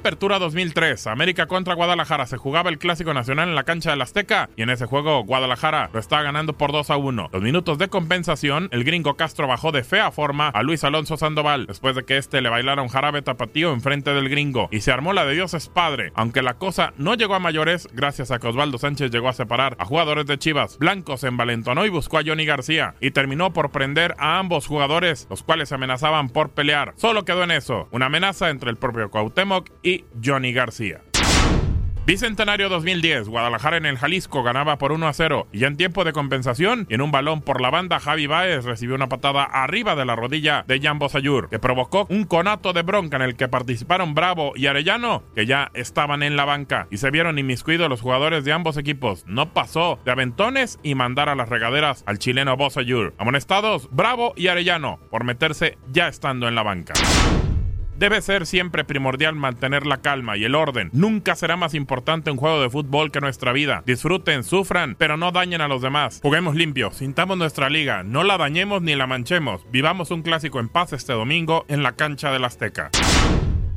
Apertura 2003, América contra Guadalajara. Se jugaba el Clásico Nacional en la cancha del Azteca y en ese juego Guadalajara lo estaba ganando por 2 a 1. Los minutos de compensación, el gringo Castro bajó de fea forma a Luis Alonso Sandoval después de que este le bailara un jarabe tapatío enfrente del gringo y se armó la de Dios es padre. Aunque la cosa no llegó a mayores, gracias a que Osvaldo Sánchez llegó a separar a jugadores de Chivas. Blanco se envalentonó y buscó a Johnny García y terminó por prender a ambos jugadores, los cuales amenazaban por pelear. Solo quedó en eso, una amenaza entre el propio Cuauhtémoc y Johnny García. Bicentenario 2010, Guadalajara en el Jalisco ganaba por 1 a 0 y en tiempo de compensación en un balón por la banda Javi Baez recibió una patada arriba de la rodilla de Jan Bosayur que provocó un conato de bronca en el que participaron Bravo y Arellano que ya estaban en la banca y se vieron inmiscuidos los jugadores de ambos equipos. No pasó de aventones y mandar a las regaderas al chileno Bosayur. Amonestados Bravo y Arellano por meterse ya estando en la banca. Debe ser siempre primordial mantener la calma y el orden. Nunca será más importante un juego de fútbol que nuestra vida. Disfruten, sufran, pero no dañen a los demás. Juguemos limpio, sintamos nuestra liga, no la dañemos ni la manchemos. Vivamos un clásico en paz este domingo en la cancha del Azteca.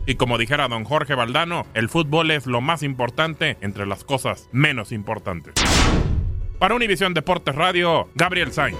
Y como dijera don Jorge Valdano, el fútbol es lo más importante entre las cosas menos importantes. Para Univisión Deportes Radio, Gabriel Sainz.